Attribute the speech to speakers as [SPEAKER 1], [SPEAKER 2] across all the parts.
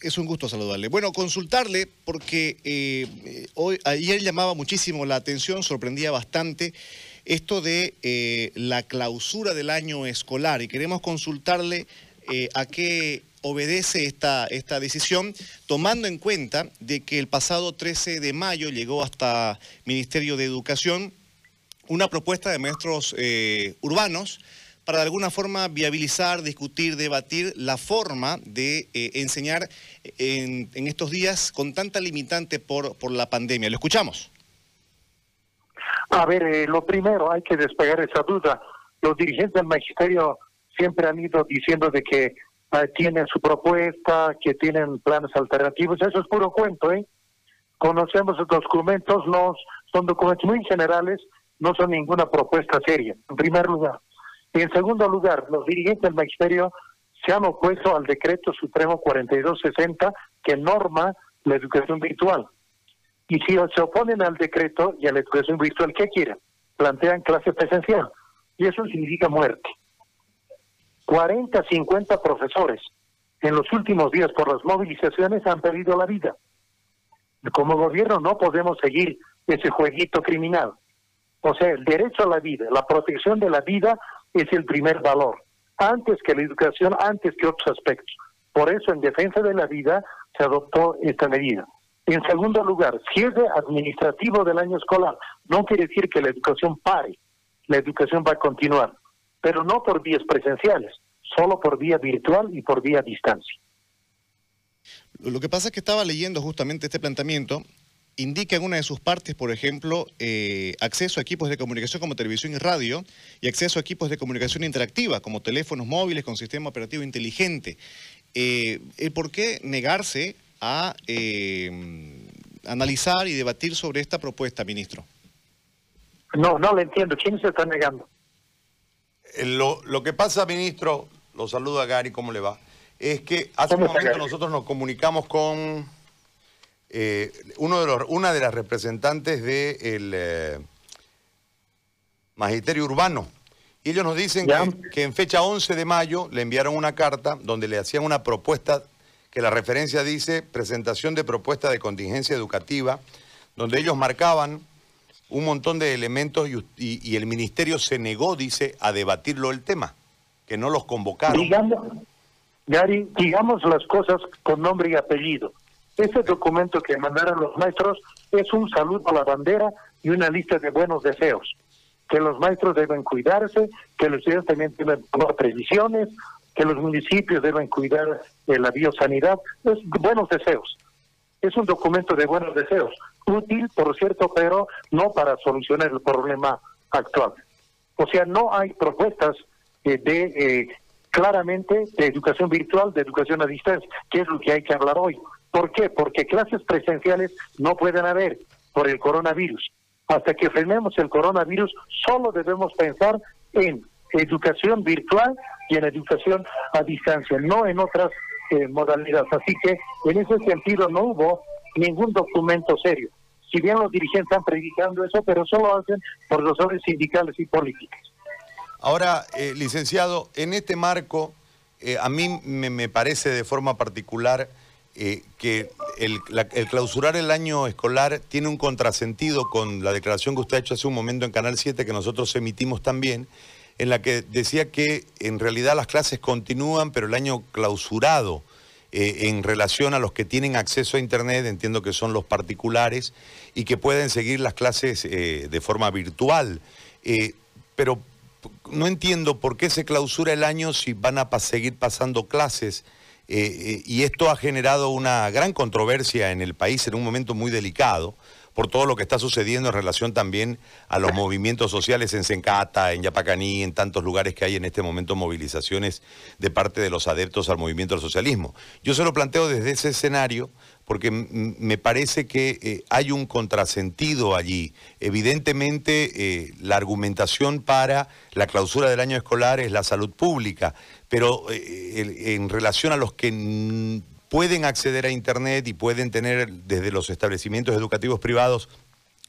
[SPEAKER 1] Es un gusto saludarle. Bueno, consultarle porque eh, hoy, ayer llamaba muchísimo la atención, sorprendía bastante esto de eh, la clausura del año escolar y queremos consultarle eh, a qué obedece esta, esta decisión, tomando en cuenta de que el pasado 13 de mayo llegó hasta Ministerio de Educación una propuesta de maestros urbanos para de alguna forma viabilizar, discutir, debatir la forma de eh, enseñar en, estos días con tanta limitante por, por la pandemia. ¿Lo escuchamos?
[SPEAKER 2] A ver, eh, lo primero, hay que despegar esa duda. Los dirigentes del magisterio siempre han ido diciendo de que eh, tienen su propuesta, que tienen planes alternativos. Eso es puro cuento, ¿eh? Conocemos los documentos, no, son documentos muy generales, no son ninguna propuesta seria, en primer lugar. Y en segundo lugar, los dirigentes del magisterio se han opuesto al decreto supremo 4260 que norma la educación virtual. Y si se oponen al decreto y a la educación virtual, ¿qué quieren? Plantean clase presencial. Y eso significa muerte. 40, 50 profesores en los últimos días por las movilizaciones han perdido la vida. Como gobierno no podemos seguir ese jueguito criminal. O sea, el derecho a la vida, la protección de la vida es el primer valor, antes que la educación, antes que otros aspectos. Por eso, en defensa de la vida, se adoptó esta medida. En segundo lugar, cierre administrativo del año escolar. No quiere decir que la educación pare, la educación va a continuar, pero no por vías presenciales, solo por vía virtual y por vía distancia.
[SPEAKER 1] Lo que pasa es que estaba leyendo justamente este planteamiento indica en una de sus partes, por ejemplo, eh, acceso a equipos de comunicación como televisión y radio y acceso a equipos de comunicación interactiva como teléfonos móviles con sistema operativo inteligente. Eh, ¿Por qué negarse a eh, analizar y debatir sobre esta propuesta, ministro?
[SPEAKER 2] No, no lo entiendo. ¿Quién se está negando?
[SPEAKER 3] Lo, lo que pasa, ministro, lo saludo a Gary, ¿cómo le va? Es que hace un momento nosotros nos comunicamos con eh, uno de los, una de las representantes del eh, Magisterio Urbano. Y ellos nos dicen que, en fecha 11 de mayo le enviaron una carta donde le hacían una propuesta, que la referencia dice presentación de propuesta de contingencia educativa, donde ellos marcaban un montón de elementos y, el ministerio se negó, dice, a debatirlo el tema, que no los convocaron.
[SPEAKER 2] Digamos, Gary, digamos las cosas con nombre y apellido. Ese documento que mandaron los maestros es un saludo a la bandera y una lista de buenos deseos. Que los maestros deben cuidarse, que los estudiantes también tomar previsiones, que los municipios deben cuidar de la biosanidad. Es buenos deseos. Es un documento de buenos deseos. Útil, por cierto, pero no para solucionar el problema actual. O sea, no hay propuestas eh, de eh, claramente de educación virtual, de educación a distancia, que es lo que hay que hablar hoy. ¿Por qué? Porque clases presenciales no pueden haber por el coronavirus. Hasta que frenemos el coronavirus, solo debemos pensar en educación virtual y en educación a distancia, no en otras eh, modalidades. Así que en ese sentido no hubo ningún documento serio. Si bien los dirigentes están predicando eso, pero solo hacen por razones sindicales y políticas.
[SPEAKER 3] Ahora, eh, licenciado, en este marco, eh, a mí me parece de forma particular eh, que el, clausurar el año escolar tiene un contrasentido con la declaración que usted ha hecho hace un momento en Canal 7, que nosotros emitimos también, en la que decía que en realidad las clases continúan, pero el año clausurado eh, en relación a los que tienen acceso a Internet, entiendo que son los particulares, y que pueden seguir las clases eh, de forma virtual. pero no entiendo por qué se clausura el año si van a seguir pasando clases. Eh, eh, y esto ha generado una gran controversia en el país en un momento muy delicado por todo lo que está sucediendo en relación también a los movimientos sociales en Sencata, en Yapacaní, en tantos lugares que hay en este momento movilizaciones de parte de los adeptos al movimiento del socialismo. Yo se lo planteo desde ese escenario porque me parece que eh, hay un contrasentido allí. Evidentemente, la argumentación para la clausura del año escolar es la salud pública, pero eh, en relación a los que pueden acceder a Internet y pueden tener desde los establecimientos educativos privados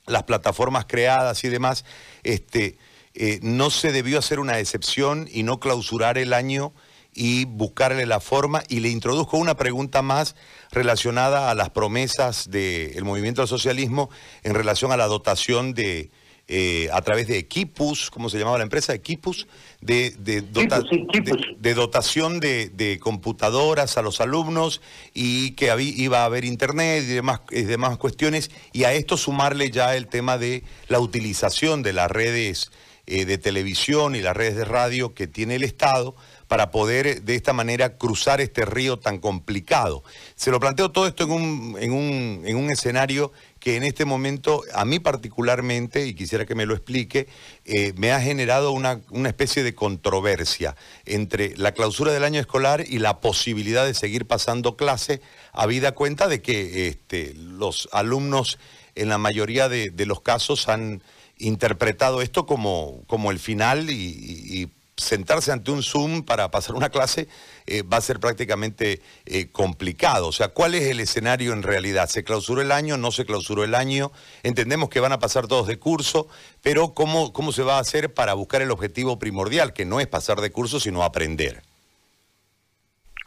[SPEAKER 3] las plataformas creadas y demás, este, eh, no se debió hacer una excepción y no clausurar el año y buscarle la forma. Y le introduzco una pregunta más relacionada a las promesas del movimiento al socialismo en relación a la dotación de, eh, a través de Equipus, ¿cómo se llamaba la empresa? Equipus, de, de, de, dotación de, computadoras a los alumnos y que iba a haber internet y demás, y demás cuestiones, y a esto sumarle ya el tema de la utilización de las redes eh, de televisión y las redes de radio que tiene el Estado para poder eh, de esta manera cruzar este río tan complicado. Se lo planteo todo esto en un, en un, en un escenario que en este momento, a mí particularmente, y quisiera que me lo explique, eh, me ha generado una, especie de controversia entre la clausura del año escolar y la posibilidad de seguir pasando clase, habida cuenta de que este, los alumnos en la mayoría de, los casos han interpretado esto como, como el final y sentarse ante un Zoom para pasar una clase eh, va a ser prácticamente eh, complicado. O sea, ¿cuál es el escenario en realidad? ¿Se clausuró el año? ¿No se clausuró el año? Entendemos que van a pasar todos de curso, pero ¿cómo, cómo se va a hacer para buscar el objetivo primordial, que no es pasar de curso, sino aprender?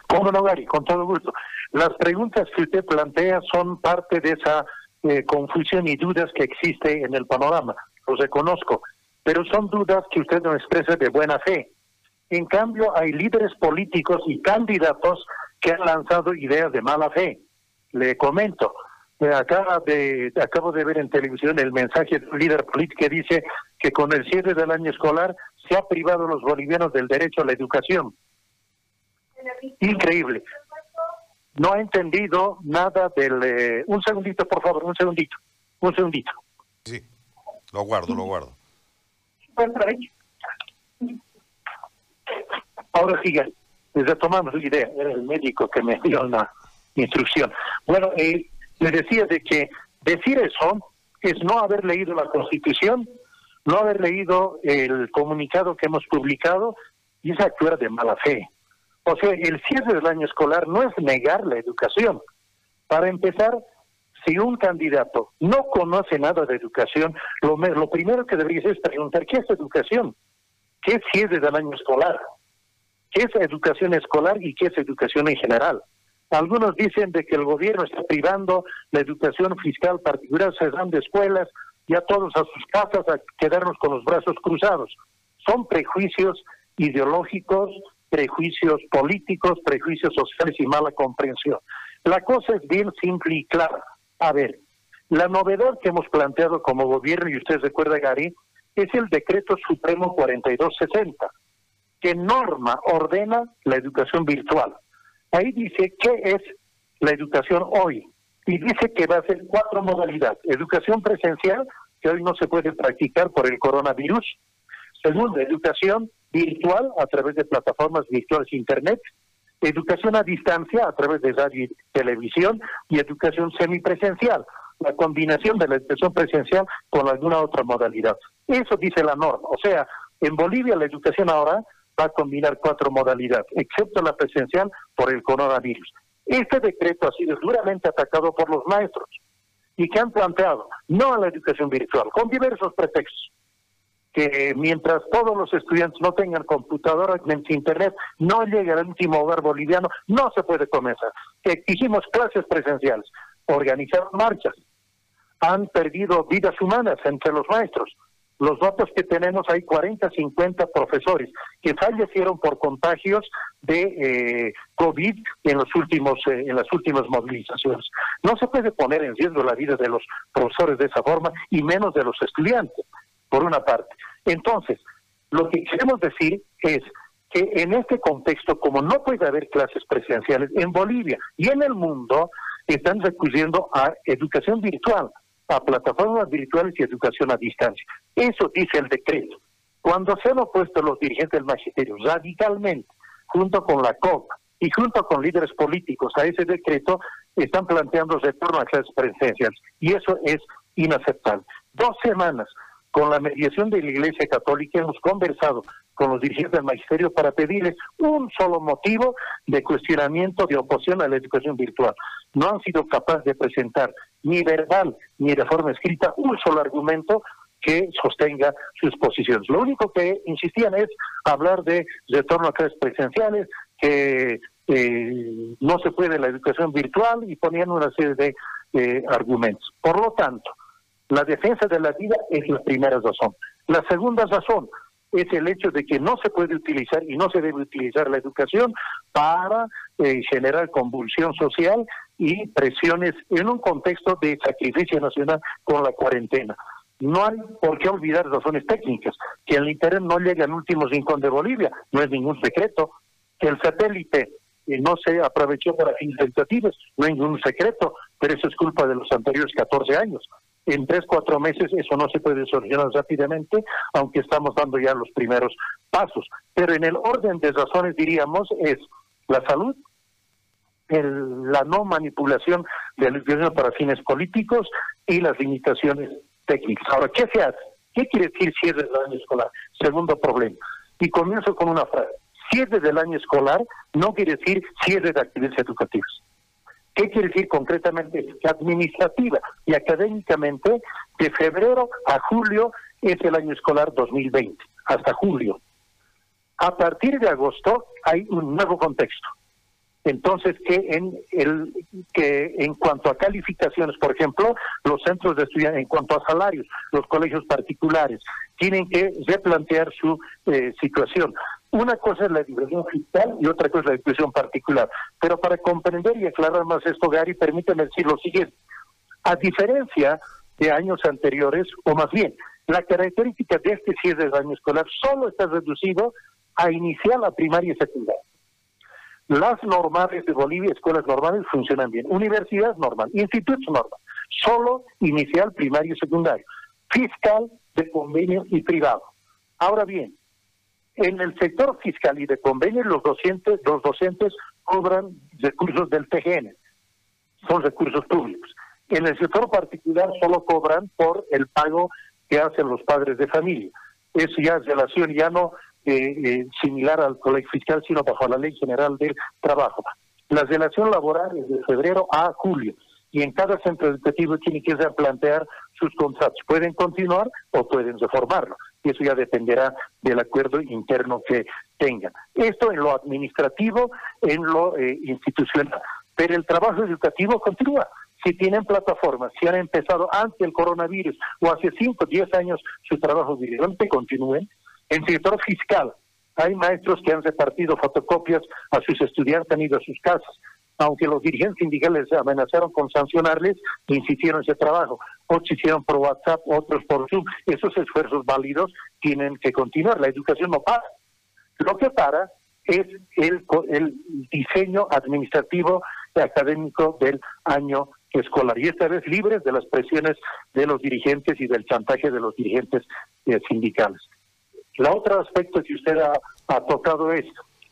[SPEAKER 2] ¿Cómo no, Gary? Con todo gusto. Las preguntas que usted plantea son parte de esa eh, confusión y dudas que existe en el panorama. Los reconozco pero son dudas que usted no expresa de buena fe. En cambio, hay líderes políticos y candidatos que han lanzado ideas de mala fe. Le comento, acaba de, acabo de ver en televisión el mensaje de un líder político que dice que con el cierre del año escolar se ha privado a los bolivianos del derecho a la educación. Increíble. No ha entendido nada del... Eh, un segundito, por favor, un segundito. Un segundito.
[SPEAKER 3] Sí, lo guardo, lo guardo.
[SPEAKER 2] Ahora sigue, retomamos la idea, era el médico que me dio una instrucción. Bueno, eh, le decía de que decir eso es no haber leído la Constitución, no haber leído el comunicado que hemos publicado y es actuar de mala fe. O sea, el cierre del año escolar no es negar la educación. Para empezar, si un candidato no conoce nada de educación, lo, lo primero que debería hacer es preguntar, ¿qué es educación? ¿Qué es cierre del año escolar? ¿Qué es educación escolar y qué es educación en general? Algunos dicen de que el gobierno está privando la educación fiscal particular, cerrando escuelas y a todos a sus casas a quedarnos con los brazos cruzados. Son prejuicios ideológicos, prejuicios políticos, prejuicios sociales y mala comprensión. La cosa es bien simple y clara. A ver, la novedad que hemos planteado como gobierno, y usted recuerda, Gary, es el decreto supremo 4260, que norma, ordena la educación virtual. Ahí dice qué es la educación hoy. Y dice que va a ser cuatro modalidades. Educación presencial, que hoy no se puede practicar por el coronavirus. Segundo, educación virtual a través de plataformas virtuales Internet educación a distancia a través de radio y televisión y educación semipresencial, la combinación de la educación presencial con alguna otra modalidad. Eso dice la norma. O sea, en Bolivia la educación ahora va a combinar cuatro modalidades, excepto la presencial por el coronavirus. Este decreto ha sido duramente atacado por los maestros y que han planteado no a la educación virtual, con diversos pretextos que mientras todos los estudiantes no tengan computadora internet, no llegue al último hogar boliviano, no se puede comenzar. Exigimos clases presenciales, organizar marchas. Han perdido vidas humanas entre los maestros. Los datos que tenemos hay 40, 50 profesores que fallecieron por contagios de eh, COVID en los últimos eh, en las últimas movilizaciones. No se puede poner en riesgo la vida de los profesores de esa forma y menos de los estudiantes por una parte. Entonces, lo que queremos decir es que en este contexto, como no puede haber clases presenciales en Bolivia y en el mundo, están recurriendo a educación virtual, a plataformas virtuales y educación a distancia. Eso dice el decreto. Cuando se han opuesto los dirigentes del magisterio radicalmente, junto con la COP y junto con líderes políticos a ese decreto, están planteando retorno a clases presenciales. Y eso es inaceptable. Dos semanas con la mediación de la Iglesia Católica hemos conversado con los dirigentes del magisterio para pedirles un solo motivo de cuestionamiento, de oposición a la educación virtual. No han sido capaces de presentar ni verbal ni de forma escrita un solo argumento que sostenga sus posiciones. Lo único que insistían es hablar de retorno a clases presenciales, que eh, no se puede la educación virtual y ponían una serie de eh, argumentos. Por lo tanto, la defensa de la vida es la primera razón. La segunda razón es el hecho de que no se puede utilizar y no se debe utilizar la educación para eh, generar convulsión social y presiones en un contexto de sacrificio nacional con la cuarentena. No hay por qué olvidar razones técnicas. Que el Internet no llegue al último rincón de Bolivia no es ningún secreto. Que el satélite eh, no se aprovechó para fines tentativos, no es ningún secreto, pero eso es culpa de los anteriores 14 años. En tres, cuatro meses eso no se puede solucionar rápidamente, aunque estamos dando ya los primeros pasos. Pero en el orden de razones diríamos es la salud, la no manipulación del gobierno para fines políticos y las limitaciones técnicas. Ahora, ¿qué se hace? ¿Qué quiere decir cierre del año escolar? Segundo problema. Y comienzo con una frase. Cierre del año escolar no quiere decir cierre de actividades educativas. ¿Qué quiere decir concretamente? Administrativa y académicamente, de febrero a julio es el año escolar 2020, hasta julio. A partir de agosto hay un nuevo contexto. Entonces, que en, el, que en cuanto a calificaciones, por ejemplo, los centros de estudiantes, en cuanto a salarios, los colegios particulares, tienen que replantear su eh, situación. Una cosa es la educación fiscal y otra cosa es la educación particular. Pero para comprender y aclarar más esto, Gary, permíteme decir lo siguiente. A diferencia de años anteriores, o más bien, la característica de este cierre del año escolar solo está reducido a iniciar la primaria y secundaria. Las normales de Bolivia, escuelas normales, funcionan bien. Universidad normal, institutos normal. Solo inicial, primario y secundario. Fiscal, de convenio y privado. Ahora bien, en el sector fiscal y de convenio, los docentes, los docentes cobran recursos del TGN, son recursos públicos. En el sector particular solo cobran por el pago que hacen los padres de familia. Eso ya es relación ya no eh, eh, similar al colegio fiscal, sino bajo la ley general del trabajo. La relación laboral es de febrero a julio y en cada centro educativo tiene que replantear sus contratos. Pueden continuar o pueden reformarlo. Y eso ya dependerá del acuerdo interno que tengan. Esto en lo administrativo, en lo eh, institucional. Pero el trabajo educativo continúa. Si tienen plataformas, si han empezado antes del coronavirus o hace 5 o 10 años su trabajo dirigente, continúen. En sector fiscal, hay maestros que han repartido fotocopias a sus estudiantes, han ido a sus casas aunque los dirigentes sindicales amenazaron con sancionarles, insistieron en ese trabajo. Otros hicieron por WhatsApp, otros por Zoom. Esos esfuerzos válidos tienen que continuar. La educación no para. Lo que para es el, el diseño administrativo y académico del año escolar. Y esta vez libres de las presiones de los dirigentes y del chantaje de los dirigentes eh, sindicales. El otro aspecto que usted ha tocado es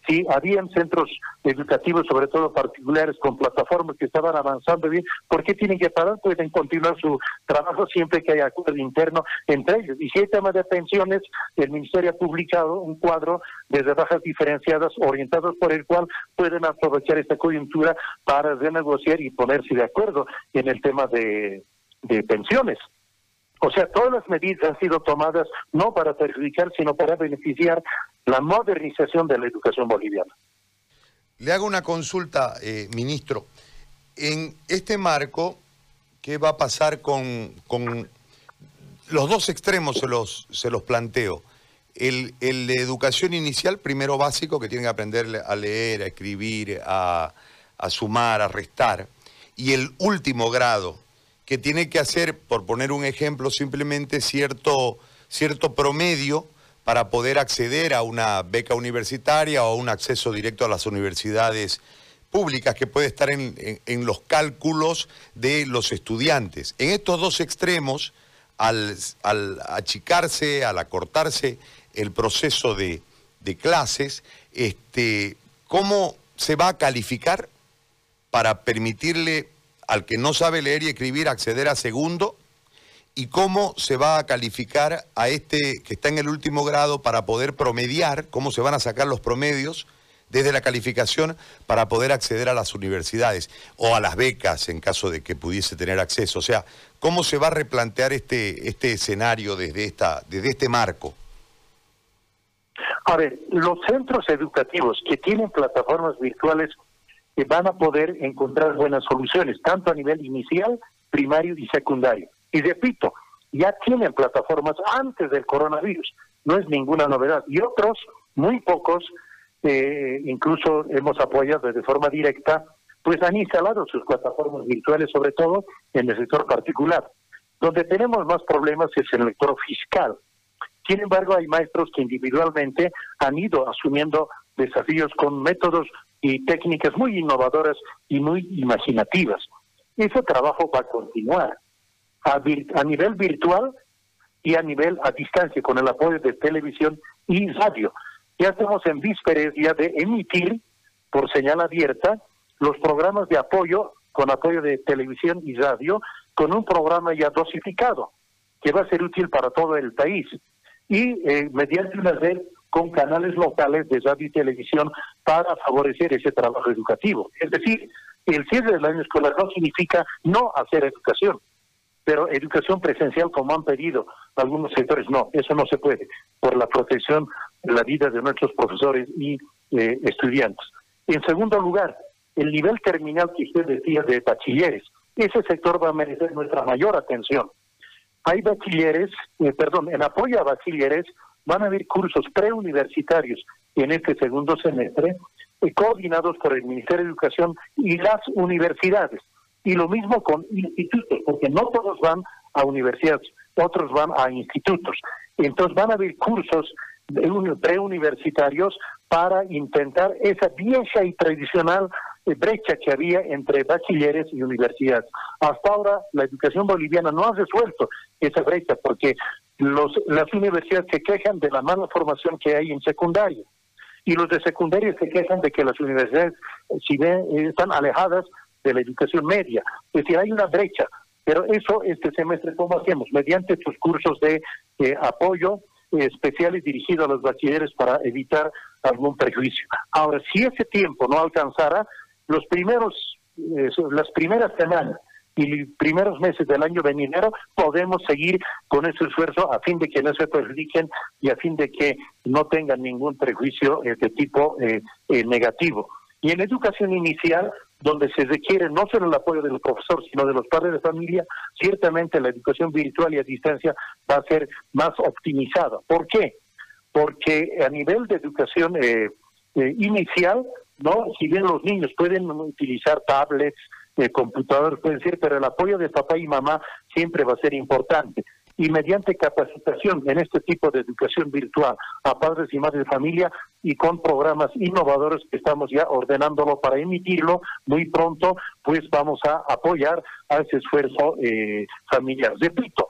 [SPEAKER 2] Sí, habían centros educativos, sobre todo particulares, con plataformas que estaban avanzando bien. ¿Por qué tienen que parar? Pueden continuar su trabajo siempre que haya acuerdo interno entre ellos. Y si hay temas de pensiones, el Ministerio ha publicado un cuadro de rebajas diferenciadas orientados por el cual pueden aprovechar esta coyuntura para renegociar y ponerse de acuerdo en el tema de, de pensiones. O sea, todas las medidas han sido tomadas no para perjudicar, sino para beneficiar la modernización de la educación boliviana.
[SPEAKER 3] Le hago una consulta, eh, ministro. En este marco, ¿qué va a pasar con, los dos extremos? Se los, se los planteo. El, el, de educación inicial, primero básico, que tienen que aprender a leer, a escribir, a, a sumar, a restar. Y el último grado, que tiene que hacer, por poner un ejemplo, simplemente cierto, cierto promedio para poder acceder a una beca universitaria o un acceso directo a las universidades públicas que puede estar en, los cálculos de los estudiantes. En estos dos extremos, al, achicarse, al acortarse el proceso de, de clases, este, ¿cómo se va a calificar para permitirle al que no sabe leer y escribir acceder a segundo y cómo se va a calificar a este que está en el último grado para poder promediar, cómo se van a sacar los promedios desde la calificación para poder acceder a las universidades o a las becas en caso de que pudiese tener acceso. O sea, ¿cómo se va a replantear este, este escenario desde, esta, desde este marco?
[SPEAKER 2] A ver, los centros educativos que tienen plataformas virtuales eh, van a poder encontrar buenas soluciones, tanto a nivel inicial, primario y secundario. Y repito, ya tienen plataformas antes del coronavirus, no es ninguna novedad. Y otros, muy pocos, eh, incluso hemos apoyado de forma directa, pues han instalado sus plataformas virtuales, sobre todo en el sector particular. Donde tenemos más problemas es en el sector fiscal. Sin embargo, hay maestros que individualmente han ido asumiendo desafíos con métodos y técnicas muy innovadoras y muy imaginativas. Ese trabajo va a continuar a, a nivel virtual y a nivel a distancia con el apoyo de televisión y radio. Ya estamos en vísperas de emitir por señal abierta los programas de apoyo con apoyo de televisión y radio con un programa ya dosificado que va a ser útil para todo el país y eh, mediante una red con canales locales de radio y televisión para favorecer ese trabajo educativo. Es decir, el cierre del año escolar no significa no hacer educación, pero educación presencial como han pedido algunos sectores, no, eso no se puede, por la protección de la vida de nuestros profesores y eh, estudiantes. En segundo lugar, el nivel terminal que usted decía de bachilleres, ese sector va a merecer nuestra mayor atención hay bachilleres, eh, perdón, en apoyo a bachilleres van a haber cursos preuniversitarios en este segundo semestre, eh, coordinados por el Ministerio de Educación y las universidades. Y lo mismo con institutos, porque no todos van a universidades, otros van a institutos. Entonces van a haber cursos preuniversitarios para intentar esa vieja y tradicional brecha que había entre bachilleres y universidades. Hasta ahora la educación boliviana no ha resuelto esa brecha porque las universidades se quejan de la mala formación que hay en secundaria y los de secundaria se quejan de que las universidades si ven, están alejadas de la educación media. Es decir, hay una brecha, pero eso este semestre, ¿cómo hacemos? Mediante estos cursos de eh, apoyo eh, especiales dirigidos a los bachilleres para evitar algún prejuicio. Ahora, si ese tiempo no alcanzara, los primeros, eh, las primeras semanas y primeros meses del año venidero podemos seguir con ese esfuerzo a fin de que no se perjudiquen y a fin de que no tengan ningún prejuicio de tipo eh, negativo. Y en educación inicial, donde se requiere no solo el apoyo del profesor, sino de los padres de familia, ciertamente la educación virtual y a distancia va a ser más optimizada. ¿Por qué? Porque a nivel de educación inicial ¿no? Si bien los niños pueden utilizar tablets, eh, computadores, pueden ser, pero el apoyo de papá y mamá siempre va a ser importante. Y mediante capacitación en este tipo de educación virtual a padres y madres de familia y con programas innovadores que estamos ya ordenándolo para emitirlo muy pronto, pues vamos a apoyar a ese esfuerzo eh, familiar. Repito,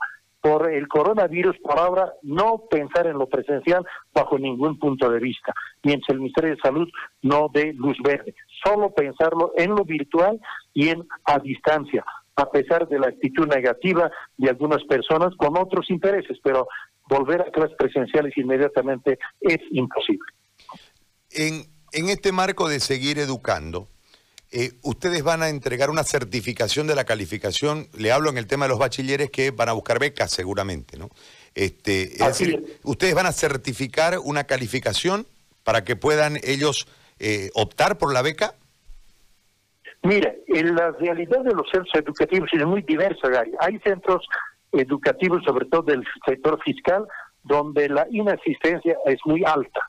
[SPEAKER 2] por el coronavirus, por ahora, no pensar en lo presencial bajo ningún punto de vista, mientras el Ministerio de Salud no dé luz verde. Solo pensarlo en lo virtual y en a distancia, a pesar de la actitud negativa de algunas personas con otros intereses, pero volver a clases presenciales inmediatamente es imposible.
[SPEAKER 3] En, en este marco de seguir educando, eh, ustedes van a entregar una certificación de la calificación, le hablo en el tema de los bachilleres que van a buscar becas seguramente, ¿no? Este, es decir, ustedes van a certificar una calificación para que puedan ellos eh, optar por la beca.
[SPEAKER 2] Mire, en la realidad de los centros educativos es muy diversa, Gary. Hay centros educativos, sobre todo del sector fiscal, donde la inasistencia es muy alta.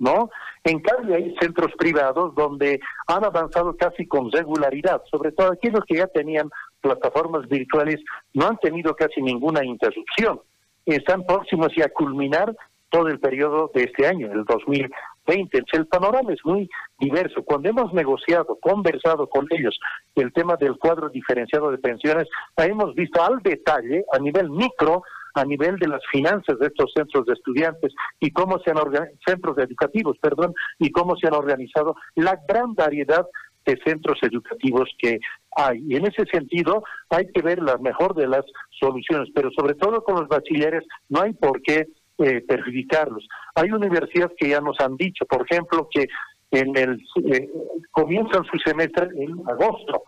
[SPEAKER 2] ¿no? En cambio hay centros privados donde han avanzado casi con regularidad, sobre todo aquellos que ya tenían plataformas virtuales no han tenido casi ninguna interrupción. Están próximos ya a culminar todo el periodo de este año, el 2020. El panorama es muy diverso. Cuando hemos negociado, conversado con ellos el tema del cuadro diferenciado de pensiones, hemos visto al detalle, a nivel micro, a nivel de las finanzas de estos centros de estudiantes y cómo se han centros educativos, perdón, y cómo se han organizado la gran variedad de centros educativos que hay. Y en ese sentido hay que ver la mejor de las soluciones, pero sobre todo con los bachilleres no hay por qué eh, perjudicarlos. Hay universidades que ya nos han dicho, por ejemplo, que en el eh, comienzan su semestre en agosto,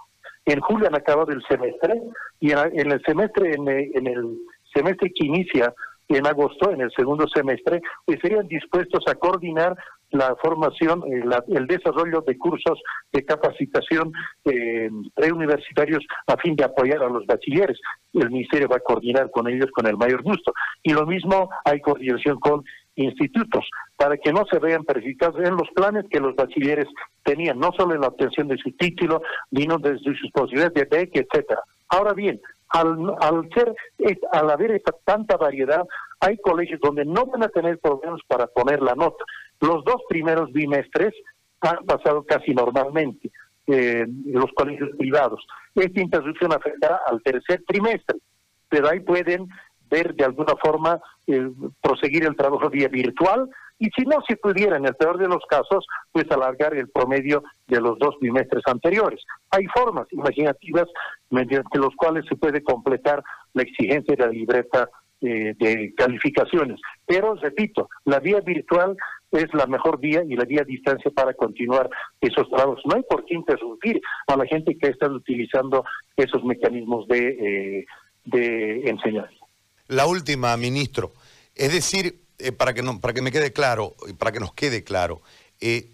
[SPEAKER 2] en julio han acabado el semestre y en, el semestre en, en el semestre que inicia en agosto, en el segundo semestre, estarían dispuestos a coordinar la formación, eh, el desarrollo de cursos de capacitación eh, preuniversitarios a fin de apoyar a los bachilleres. El Ministerio va a coordinar con ellos con el mayor gusto. Y lo mismo hay coordinación con institutos, para que no se vean perjudicados en los planes que los bachilleres tenían, no solo en la obtención de su título, sino desde sus posibilidades de beca, etcétera. Ahora bien, al, al, ser, al haber esta tanta variedad, hay colegios donde no van a tener problemas para poner la nota. Los dos primeros bimestres han pasado casi normalmente eh, los colegios privados. Esta interrupción afectará al tercer trimestre, pero ahí pueden ver de alguna forma eh, proseguir el trabajo vía virtual y si no se pudiera, en el peor de los casos, pues alargar el promedio de los dos bimestres anteriores. Hay formas imaginativas mediante los cuales se puede completar la exigencia de la libreta eh, de calificaciones. Pero, repito, la vía virtual es la mejor vía y la vía a distancia para continuar esos trabajos. No hay por qué interrumpir a la gente que está utilizando esos mecanismos de, eh, de enseñanza.
[SPEAKER 3] La última, ministro. Es decir, eh, para, que no, para que me quede claro, para que nos quede claro, eh,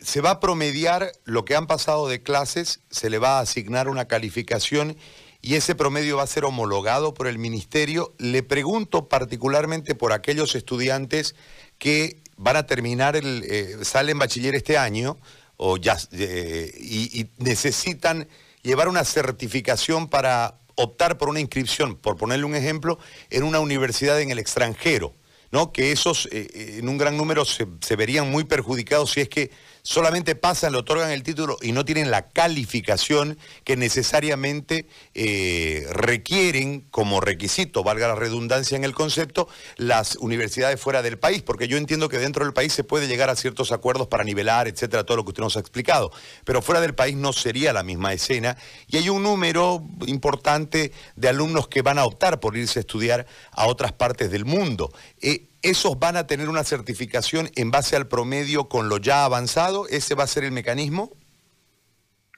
[SPEAKER 3] se va a promediar lo que han pasado de clases, se le va a asignar una calificación y ese promedio va a ser homologado por el ministerio. Le pregunto particularmente por aquellos estudiantes que van a terminar, el, eh, salen bachiller este año o ya, y necesitan llevar una certificación para optar por una inscripción, por ponerle un ejemplo, en una universidad en el extranjero. ¿No? que esos eh, eh, en un gran número se, se, verían muy perjudicados si es que solamente pasan, le otorgan el título y no tienen la calificación que necesariamente eh, requieren como requisito, valga la redundancia en el concepto, las universidades fuera del país, porque yo entiendo que dentro del país se puede llegar a ciertos acuerdos para nivelar, etcétera, todo lo que usted nos ha explicado, pero fuera del país no sería la misma escena y hay un número importante de alumnos que van a optar por irse a estudiar a otras partes del mundo. Eh, ¿Esos van a tener una certificación en base al promedio con lo ya avanzado? ¿Ese va a ser el mecanismo?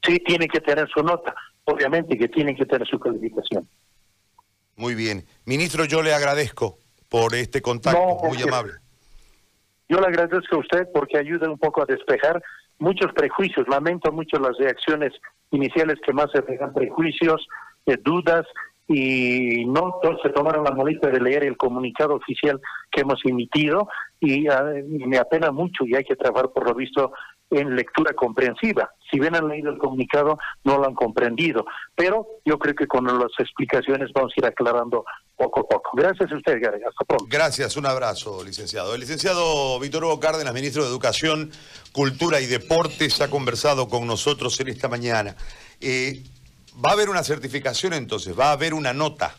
[SPEAKER 2] Sí, tiene que tener su nota. Obviamente que tienen que tener su calificación.
[SPEAKER 3] Muy bien. Ministro, yo le agradezco por este contacto, muy amable.
[SPEAKER 2] Yo le agradezco a usted porque ayuda un poco a despejar muchos prejuicios. Lamento mucho las reacciones iniciales que más se dejan prejuicios, eh, dudas y no se tomaron la molestia de leer el comunicado oficial que hemos emitido y, ah, me apena mucho y hay que trabajar por lo visto en lectura comprensiva. Si bien han leído el comunicado, no lo han comprendido. Pero yo creo que con las explicaciones vamos a ir aclarando poco a poco. Gracias a usted, Gary. Hasta pronto.
[SPEAKER 3] Gracias, un abrazo, licenciado. El licenciado Víctor Hugo Cárdenas, ministro de Educación, Cultura y Deportes, ha conversado con nosotros en esta mañana. Eh, Va a haber una certificación entonces, va a haber una nota